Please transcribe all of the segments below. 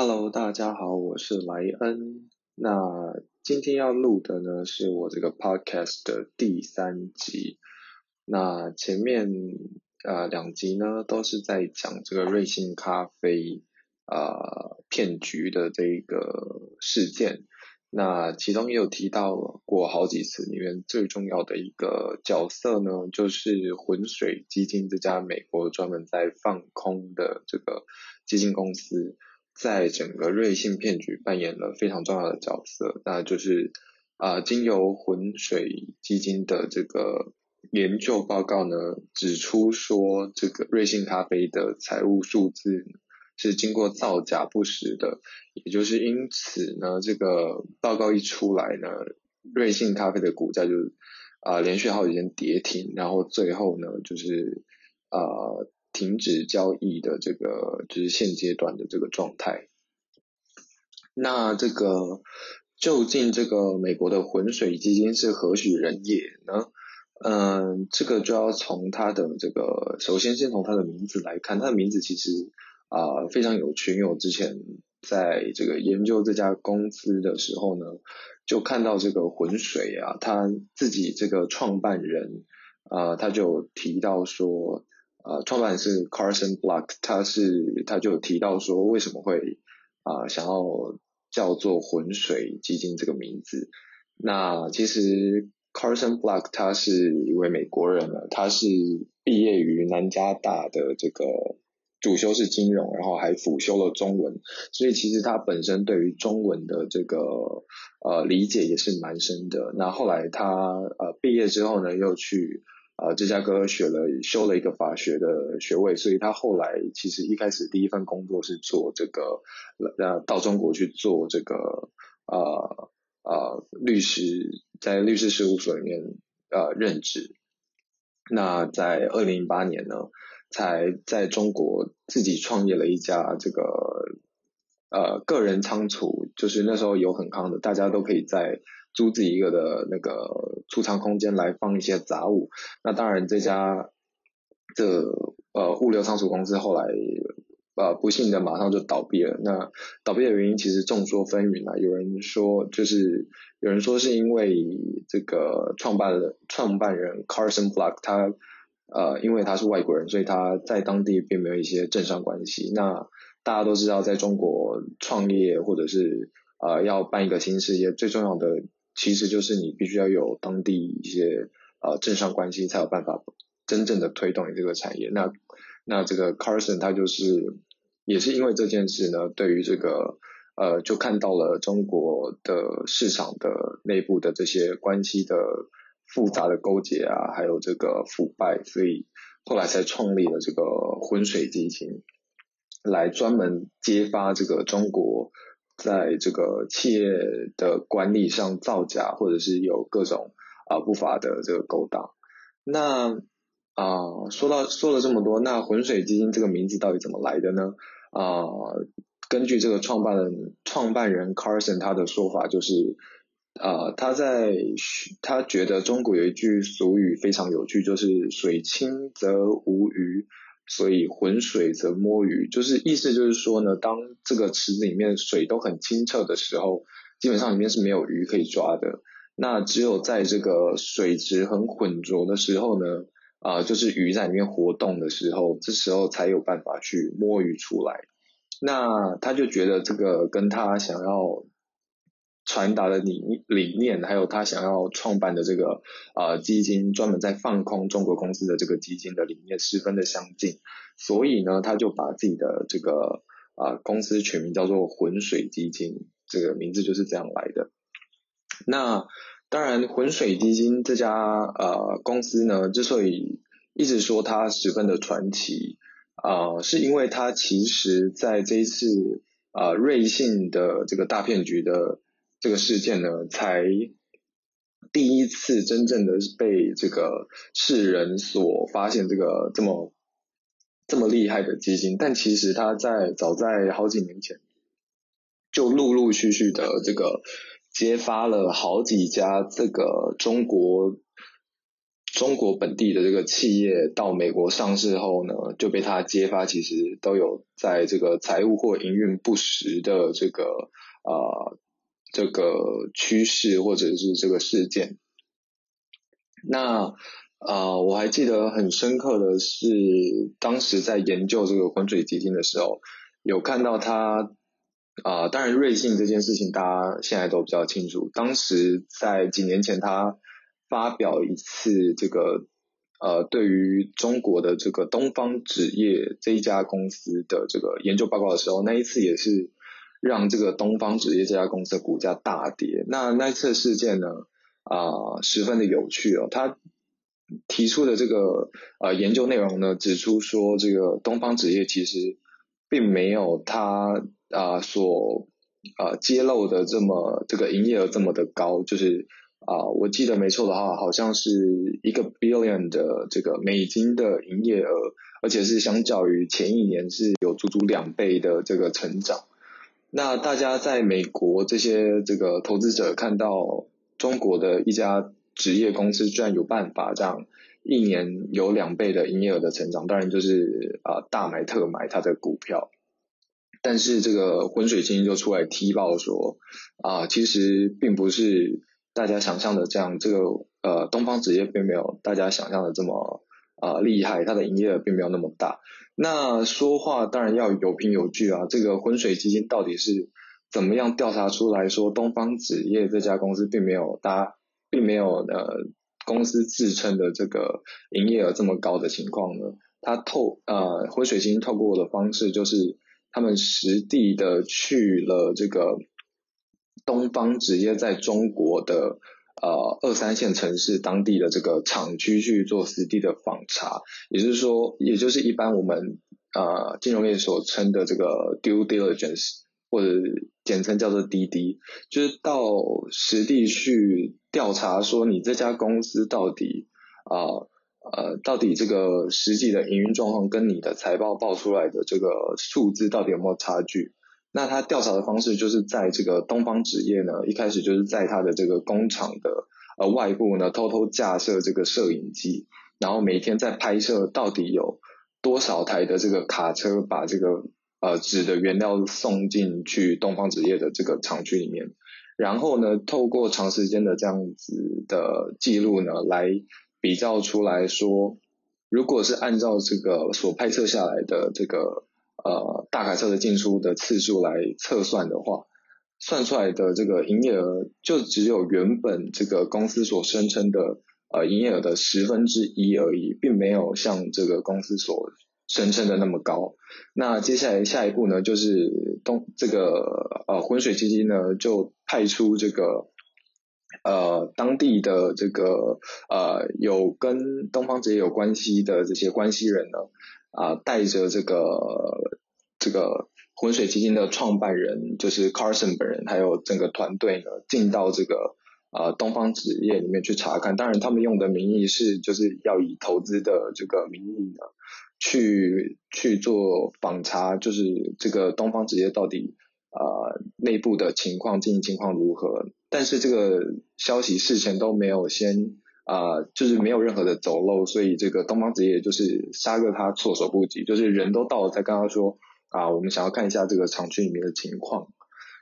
Hello，大家好，我是莱恩。那今天要录的呢，是我这个 podcast 的第三集。那前面呃两集呢，都是在讲这个瑞幸咖啡呃骗局的这一个事件。那其中也有提到过好几次，里面最重要的一个角色呢，就是浑水基金这家美国专门在放空的这个基金公司，在整个瑞幸骗局扮演了非常重要的角色。那就是啊，经由浑水基金的这个研究报告呢，指出说这个瑞幸咖啡的财务数字。是经过造假不实的，也就是因此呢，这个报告一出来呢，瑞幸咖啡的股价就啊连续好几天跌停，然后最后呢就是啊停止交易的这个就是现阶段的这个状态。那这个究竟这个美国的浑水基金是何许人也呢？嗯，这个就要从它的这个首先先从它的名字来看，它的名字其实。啊，非常有趣，因为我之前在这个研究这家公司的时候呢，就看到这个浑水啊，他自己这个创办人啊，他就提到说，呃，创办人是 Carson Block，他是他就提到说，为什么会啊想要叫做浑水基金这个名字？那其实 Carson Block 他是一位美国人了，他是毕业于南加大的这个。主修是金融，然后还辅修了中文，所以其实他本身对于中文的这个呃理解也是蛮深的。那后来他呃毕业之后呢，又去呃芝加哥学了修了一个法学的学位，所以他后来其实一开始第一份工作是做这个呃到中国去做这个呃呃律师，在律师事务所里面呃任职。那在二零零八年呢？才在中国自己创业了一家这个呃个人仓储，就是那时候有很康的，大家都可以在租自己一个的那个储藏空间来放一些杂物。那当然这家这呃物流仓储公司后来呃不幸的马上就倒闭了。那倒闭的原因其实众说纷纭啊，有人说就是有人说是因为这个创办人创办人 Carson Block 他。呃，因为他是外国人，所以他在当地并没有一些政商关系。那大家都知道，在中国创业或者是呃要办一个新事业，最重要的其实就是你必须要有当地一些呃政商关系，才有办法真正的推动你这个产业。那那这个 Carson 他就是也是因为这件事呢，对于这个呃就看到了中国的市场的内部的这些关系的。复杂的勾结啊，还有这个腐败，所以后来才创立了这个浑水基金，来专门揭发这个中国在这个企业的管理上造假，或者是有各种啊不法的这个勾当。那啊说到说了这么多，那浑水基金这个名字到底怎么来的呢？啊，根据这个创办人创办人 Carson 他的说法就是。啊，他在他觉得中国有一句俗语非常有趣，就是水清则无鱼，所以浑水则摸鱼。就是意思就是说呢，当这个池子里面水都很清澈的时候，基本上里面是没有鱼可以抓的。那只有在这个水质很浑浊的时候呢，啊，就是鱼在里面活动的时候，这时候才有办法去摸鱼出来。那他就觉得这个跟他想要。传达的理理念，还有他想要创办的这个呃基金，专门在放空中国公司的这个基金的理念十分的相近，所以呢，他就把自己的这个啊公司取名叫做浑水基金，这个名字就是这样来的。那当然，浑水基金这家呃公司呢，之所以一直说它十分的传奇啊，是因为它其实在这一次啊瑞信的这个大骗局的。这个事件呢，才第一次真正的被这个世人所发现，这个这么这么厉害的基金。但其实他在早在好几年前，就陆陆续续的这个揭发了好几家这个中国中国本地的这个企业到美国上市后呢，就被他揭发，其实都有在这个财务或营运不实的这个啊这个趋势或者是这个事件。那啊，我还记得很深刻的是，当时在研究这个浑水基金的时候，有看到他啊，当然瑞信这件事情大家现在都比较清楚，当时在几年前他。发表一次这个呃，对于中国的这个东方纸业这一家公司的这个研究报告的时候，那一次也是让这个东方纸业这家公司的股价大跌。那那次事件呢啊，十分的有趣哦。他提出的这个呃研究内容呢，指出说这个东方纸业其实并没有他啊所啊揭露的这么这个营业额这么的高，就是。啊，我记得没错的话，好像是一个 billion 的这个美金的营业额，而且是相较于前一年是有足足两倍的这个成长。那大家在美国这些这个投资者看到中国的一家职业公司居然有办法这样一年有两倍的营业额的成长，当然就是啊大买特买它的股票。但是这个浑水清就出来踢爆说啊，其实并不是。大家想象的这样，这个呃东方职业并没有大家想象的这么啊厉害，它的营业额并没有那么大。那说话当然要有凭有据啊，这个浑水基金到底是怎么样调查出来说东方纸业这家公司并没有大，并没有呃公司自称的这个营业额这么高的情况呢？他透呃浑水基金透过的方式就是他们实地的去了这个。东方纸业在中国的呃二三线城市当地的这个厂区去做实地的访查，也就是说，也就是一般我们呃金融业所称的这个 due diligence 或者简称叫做滴滴，就是到实地去调查，说你这家公司到底啊呃到底这个实际的营运状况跟你的财报报出来的这个数字到底有没有差距？那他调查的方式就是在这个东方纸业呢，一开始就是在他的这个工厂的呃外部呢偷偷架设这个摄影机，然后每天在拍摄到底有多少台的这个卡车把这个呃纸的原料送进去东方纸业的这个厂区里面，然后呢透过长时间的这样子的记录呢来比较出来说，如果是按照这个所拍摄下来的这个。呃，大卡车的进出的次数来测算的话，算出来的这个营业额就只有原本这个公司所声称的呃营业额的十分之一而已，并没有像这个公司所声称的那么高。那接下来下一步呢，就是东这个呃浑水基金呢就派出这个呃当地的这个呃有跟东方职业有关系的这些关系人呢。啊，带着这个这个浑水基金的创办人，就是 Carson 本人，还有整个团队呢，进到这个啊东方纸业里面去查看。当然，他们用的名义是就是要以投资的这个名义呢，去去做访查，就是这个东方纸业到底啊内部的情况、经营情况如何。但是这个消息事前都没有先。啊，就是没有任何的走漏，所以这个东方职业就是杀个他措手不及，就是人都到了才跟他说啊，我们想要看一下这个厂区里面的情况。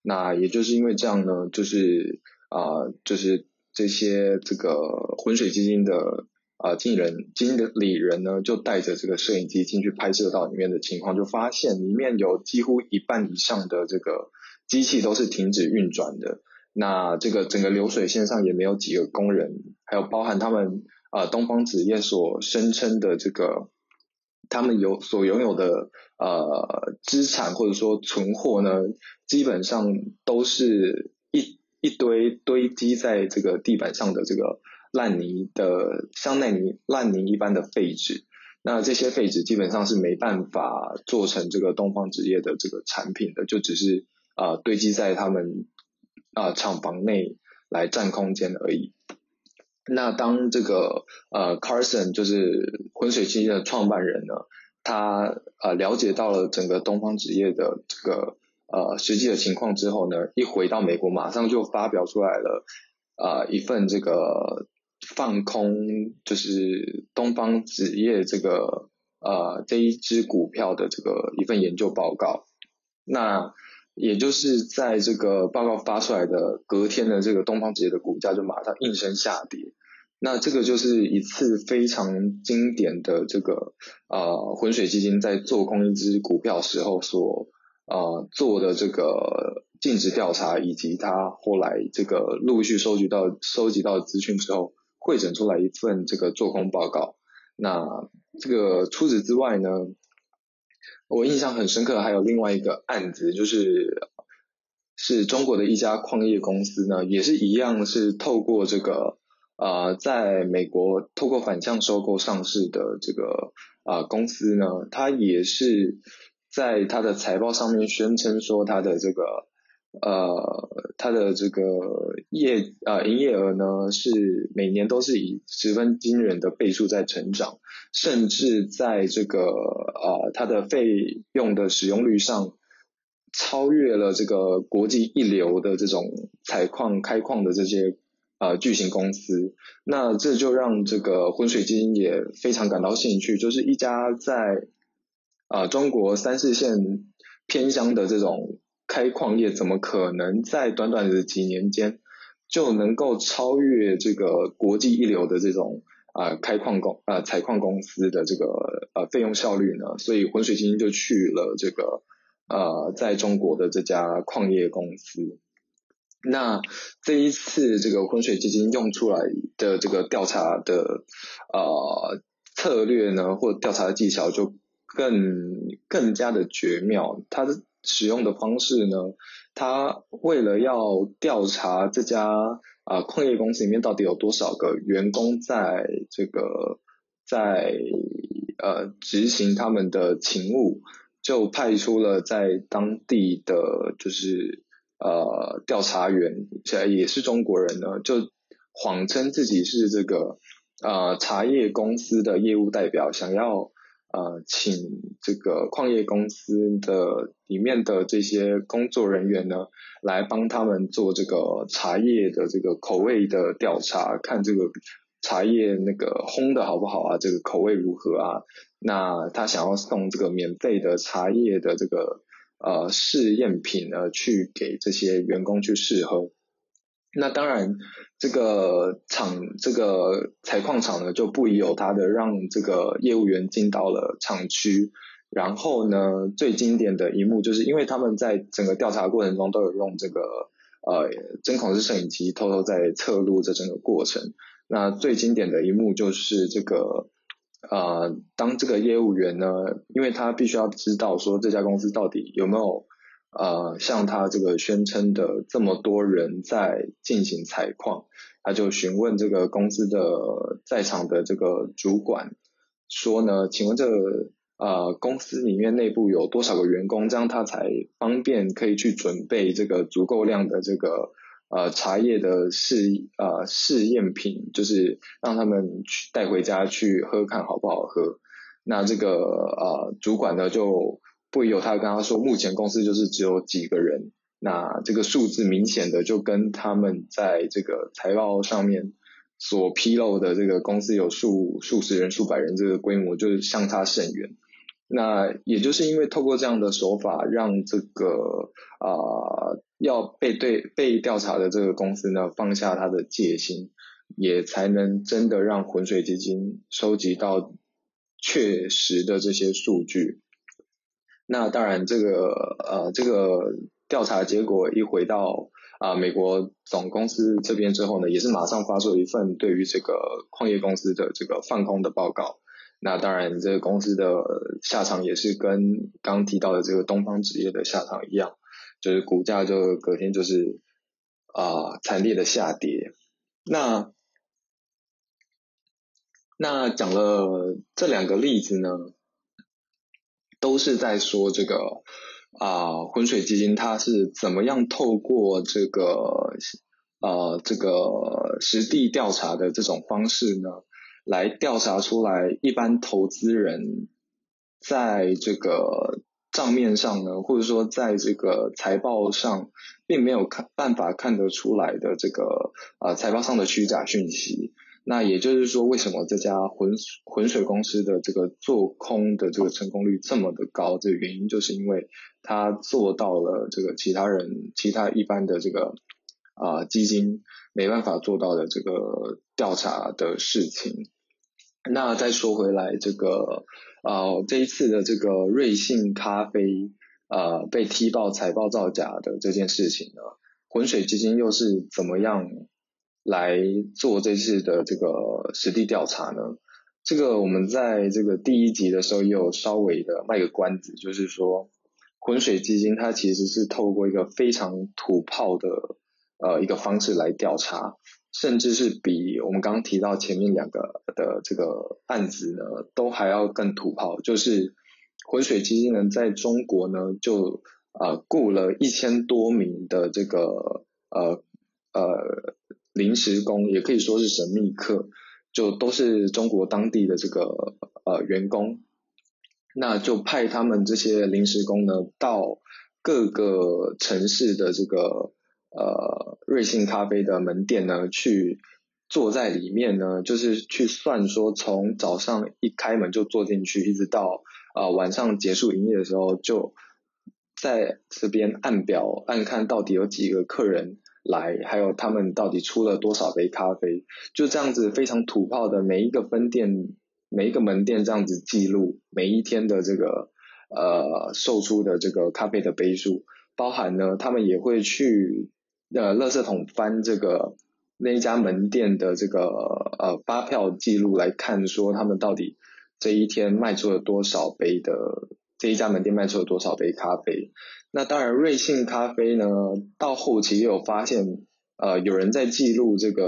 那也就是因为这样呢，就是啊，就是这些这个浑水基金的啊经理人、经理人呢，就带着这个摄影机进去拍摄到里面的情况，就发现里面有几乎一半以上的这个机器都是停止运转的。那这个整个流水线上也没有几个工人，还有包含他们啊东方纸业所声称的这个他们有所拥有的呃资产或者说存货呢，基本上都是一一堆堆积在这个地板上的这个烂泥的像烂泥烂泥一般的废纸。那这些废纸基本上是没办法做成这个东方纸业的这个产品的，就只是啊堆积在他们。啊，厂房内来占空间而已。那当这个呃，Carson 就是浑水基金的创办人呢，他呃了解到了整个东方纸业的这个呃实际的情况之后呢，一回到美国，马上就发表出来了啊一份这个放空就是东方纸业这个呃这一支股票的这个一份研究报告。那也就是在这个报告发出来的隔天的这个东方纸业的股价就马上应声下跌。那这个就是一次非常经典的这个呃浑水基金在做空一只股票时候所呃做的这个尽职调查，以及他后来这个陆续收集到收集到资讯之后，汇整出来一份这个做空报告。那这个除此之外呢，我印象很深刻，还有另外一个案子，就是是中国的一家矿业公司呢，也是一样是透过这个。啊，在美国透过反向收购上市的这个啊公司呢，它也是在它的财报上面宣称说，它的这个呃，它的这个业啊营业额呢是每年都是以十分惊人的倍数在成长，甚至在这个啊它的费用的使用率上超越了这个国际一流的这种采矿开矿的这些。呃，巨型公司，那这就让这个浑水基金也非常感到兴趣，就是一家在啊中国三四线偏乡的这种开矿业，怎么可能在短短的几年间就能够超越这个国际一流的这种啊开矿公啊采矿公司的这个呃费用效率呢？所以浑水基金就去了这个呃在中国的这家矿业公司。那这一次这个浑水基金用出来的这个调查的呃策略呢，或调查的技巧就更更加的绝妙。它的使用的方式呢，他为了要调查这家啊矿业公司里面到底有多少个员工在这个在呃执行他们的勤务，就派出了在当地的就是。呃，调查员现在也是中国人呢，就谎称自己是这个呃茶叶公司的业务代表，想要呃请这个矿业公司的里面的这些工作人员呢，来帮他们做这个茶叶的这个口味的调查，看这个茶叶那个烘的好不好啊，这个口味如何啊？那他想要送这个免费的茶叶的这个。呃，试验品呢，去给这些员工去试喝。那当然，这个厂这个采矿厂呢，就不宜有他的，让这个业务员进到了厂区。然后呢，最经典的一幕，就是因为他们在整个调查过程中都有用这个呃针孔式摄影机偷偷在测录这整个过程。那最经典的一幕就是这个。呃，当这个业务员呢，因为他必须要知道说这家公司到底有没有呃像他这个宣称的这么多人在进行采矿，他就询问这个公司的在场的这个主管说呢，请问这个呃公司里面内部有多少个员工，这样他才方便可以去准备这个足够量的这个。呃，茶叶的试呃试验品，就是让他们去带回家去喝，看好不好喝。那这个呃主管呢，就不由他跟他说，目前公司就是只有几个人。那这个数字明显的就跟他们在这个财报上面所披露的这个公司有数数十人、数百人这个规模，就是相差甚远。那也就是因为透过这样的手法，让这个啊要被对被调查的这个公司呢放下他的戒心，也才能真的让浑水基金收集到确实的这些数据。那当然，这个呃这个调查结果一回到啊美国总公司这边之后呢，也是马上发出一份对于这个矿业公司的这个放空的报告。那当然，这个公司的下场也是跟刚提到的这个东方纸业的下场一样，就是股价就隔天就是啊惨烈的下跌。那那讲了这两个例子呢，都是在说这个啊浑水基金它是怎么样透过这个呃这个实地调查的这种方式呢？来调查出来，一般投资人在这个账面上呢，或者说在这个财报上，并没有看办法看得出来的这个呃财报上的虚假讯息。那也就是说，为什么这家浑浑水公司的这个做空的这个成功率这么的高？这个原因就是因为它做到了这个其他人、其他一般的这个啊基金没办法做到的这个调查的事情。那再说回来，这个啊这一次的这个瑞幸咖啡啊被踢爆财报造假的这件事情呢，浑水基金又是怎么样？来做这次的这个实地调查呢？这个我们在这个第一集的时候也有稍微的卖个关子，就是说浑水基金它其实是透过一个非常土炮的呃一个方式来调查，甚至是比我们刚刚提到前面两个的这个案子呢都还要更土炮，就是浑水基金呢在中国呢就呃雇了一千多名的这个呃呃。临时工也可以说是神秘客，就都是中国当地的这个呃员工，那就派他们这些临时工呢到各个城市的这个呃瑞幸咖啡的门店呢去坐在里面呢，就是去算说从早上一开门就坐进去，一直到啊晚上结束营业的时候，就在这边按表按看到底有几个客人。来，还有他们到底出了多少杯咖啡？就这样子非常土炮的每一个分店、每一个门店这样子记录每一天的这个呃售出的这个咖啡的杯数，包含呢，他们也会去呃垃圾桶翻这个那一家门店的这个呃发票记录来看，说他们到底这一天卖出了多少杯的这一家门店卖出了多少杯咖啡。那当然，瑞幸咖啡呢，到后期也有发现，呃，有人在记录这个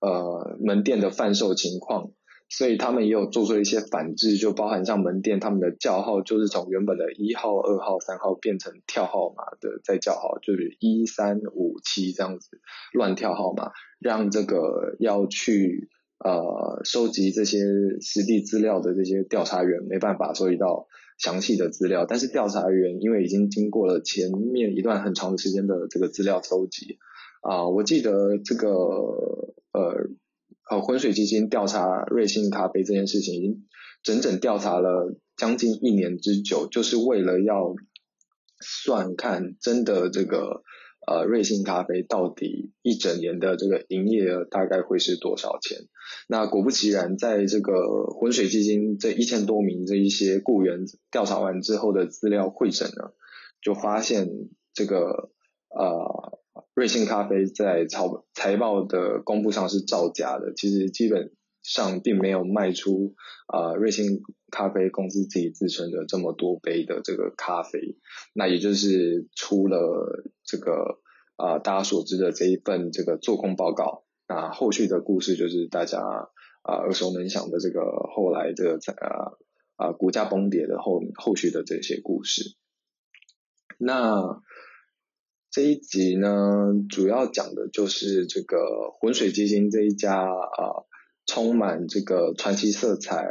呃门店的贩售情况，所以他们也有做出一些反制，就包含像门店他们的叫号，就是从原本的一号、二号、三号变成跳号码的再叫号，就是一三五七这样子乱跳号码，让这个要去呃收集这些实地资料的这些调查员没办法收集到。详细的资料，但是调查员因为已经经过了前面一段很长的时间的这个资料搜集，啊，我记得这个呃呃浑水基金调查瑞幸咖啡这件事情，已经整整调查了将近一年之久，就是为了要算看真的这个。呃，瑞幸咖啡到底一整年的这个营业额大概会是多少钱？那果不其然，在这个浑水基金这一千多名这一些雇员调查完之后的资料会诊呢，就发现这个呃瑞幸咖啡在财财报的公布上是造假的，其实基本。上并没有卖出啊瑞幸咖啡公司自己自称的这么多杯的这个咖啡，那也就是出了这个啊大家所知的这一份这个做空报告，那后续的故事就是大家啊耳熟能详的这个后来这个啊啊股价崩跌的后后续的这些故事。那这一集呢，主要讲的就是这个浑水基金这一家啊。充满这个传奇色彩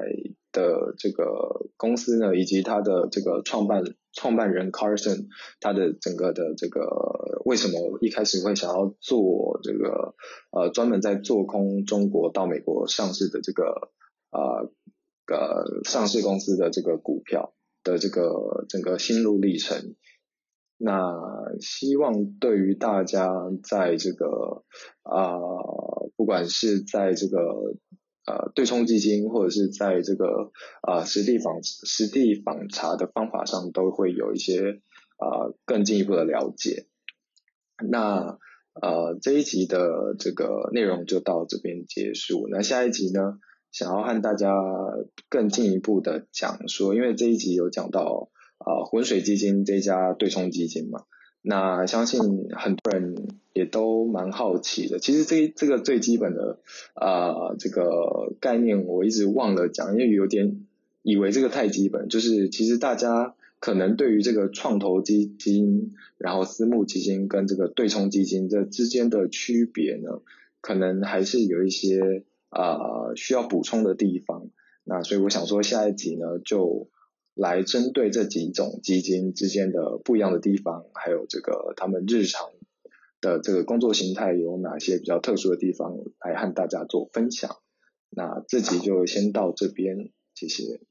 的这个公司呢，以及它的这个创办创办人 Carson，他的整个的这个为什么一开始会想要做这个呃专门在做空中国到美国上市的这个呃呃上市公司的这个股票的这个整个心路历程。那希望对于大家在这个啊，不管是在这个呃对冲基金，或者是在这个啊实地访实地访查的方法上，都会有一些啊更进一步的了解。那呃这一集的这个内容就到这边结束。那下一集呢，想要和大家更进一步的讲说，因为这一集有讲到。啊，浑水基金这家对冲基金嘛，那相信很多人也都蛮好奇的。其实这这个最基本的啊这个概念我一直忘了讲，因为有点以为这个太基本。就是其实大家可能对于这个创投基金、然后私募基金跟这个对冲基金这之间的区别呢，可能还是有一些啊需要补充的地方。那所以我想说下一集呢就。来针对这几种基金之间的不一样的地方，还有这个他们日常的这个工作形态有哪些比较特殊的地方，来和大家做分享。那这集就先到这边，谢谢。